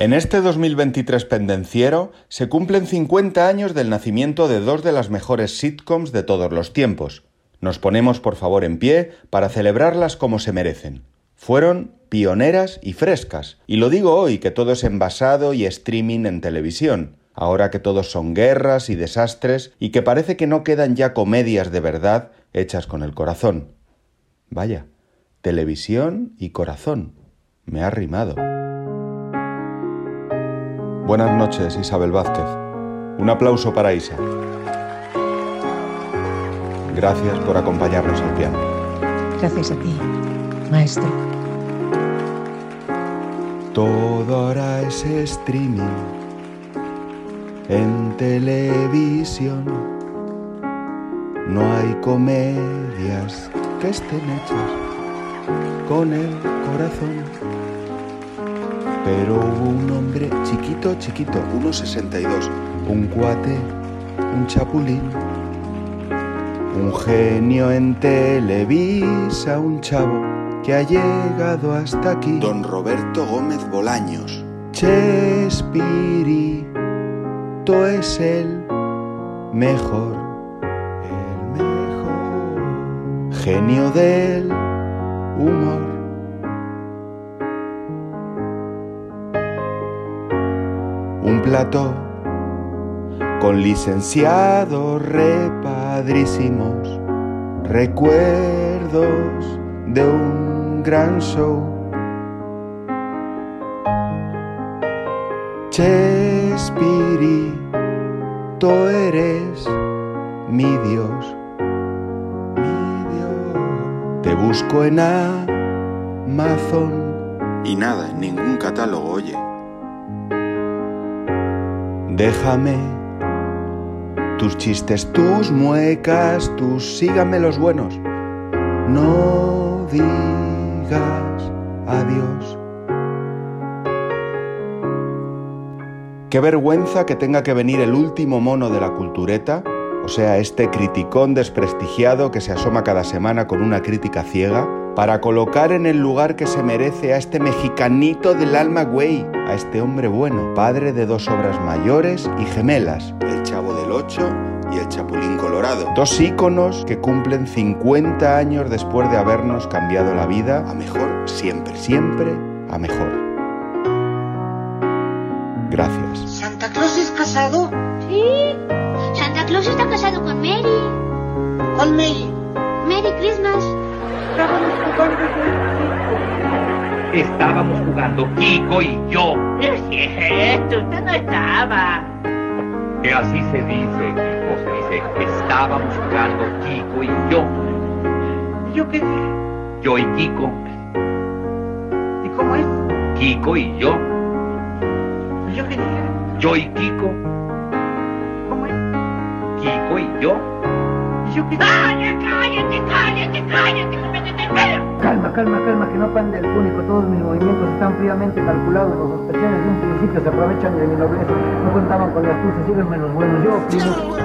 En este 2023 pendenciero se cumplen 50 años del nacimiento de dos de las mejores sitcoms de todos los tiempos. Nos ponemos por favor en pie para celebrarlas como se merecen. Fueron pioneras y frescas, y lo digo hoy que todo es envasado y streaming en televisión, ahora que todos son guerras y desastres y que parece que no quedan ya comedias de verdad hechas con el corazón. Vaya, televisión y corazón. Me ha rimado. Buenas noches, Isabel Vázquez. Un aplauso para Isa. Gracias por acompañarnos al piano. Gracias a ti, maestro. Todo ahora es streaming en televisión. No hay comedias que estén hechas con el corazón. Pero hubo un hombre chiquito, chiquito, 1,62, un cuate, un chapulín, un genio en Televisa, un chavo que ha llegado hasta aquí. Don Roberto Gómez Bolaños. Chespirito es el mejor, el mejor genio del humor. Un plato con licenciados repadrísimos, recuerdos de un gran show. Chespirito eres mi Dios. Te busco en Amazon Y nada, ningún catálogo, oye. Déjame tus chistes, tus muecas, tus síganme los buenos. No digas adiós. Qué vergüenza que tenga que venir el último mono de la cultureta, o sea, este criticón desprestigiado que se asoma cada semana con una crítica ciega, para colocar en el lugar que se merece a este mexicanito del alma güey, a este hombre bueno, padre de dos obras mayores y gemelas, El Chavo del Ocho y el Chapulín Colorado. dos íconos que cumplen 50 años después de habernos cambiado la vida A mejor siempre. siempre a mejor. Gracias. ¿Santa Claus es casado? Sí. Santa Claus está casado con Mary. ¿Cuál Mary? Merry Christmas. Estábamos jugando Kiko y yo. No es cierto, usted no estaba. Que así se dice, Kiko. Se dice, estábamos jugando Kiko y yo. ¿Y yo qué dije? Yo y Kiko. ¿Y cómo es? Kiko y yo. ¿Y yo qué dije? Yo y Kiko. ¿Cómo es? Kiko y yo. ¡Cállate, cállate, cállate, cállate! Calma, calma, calma, que no pande el público. Todos mis movimientos están fríamente calculados. Los sospechosos de un principio se aprovechan de mi nobleza. No contaban con las astucia, síganme los buenos. Yo, primo.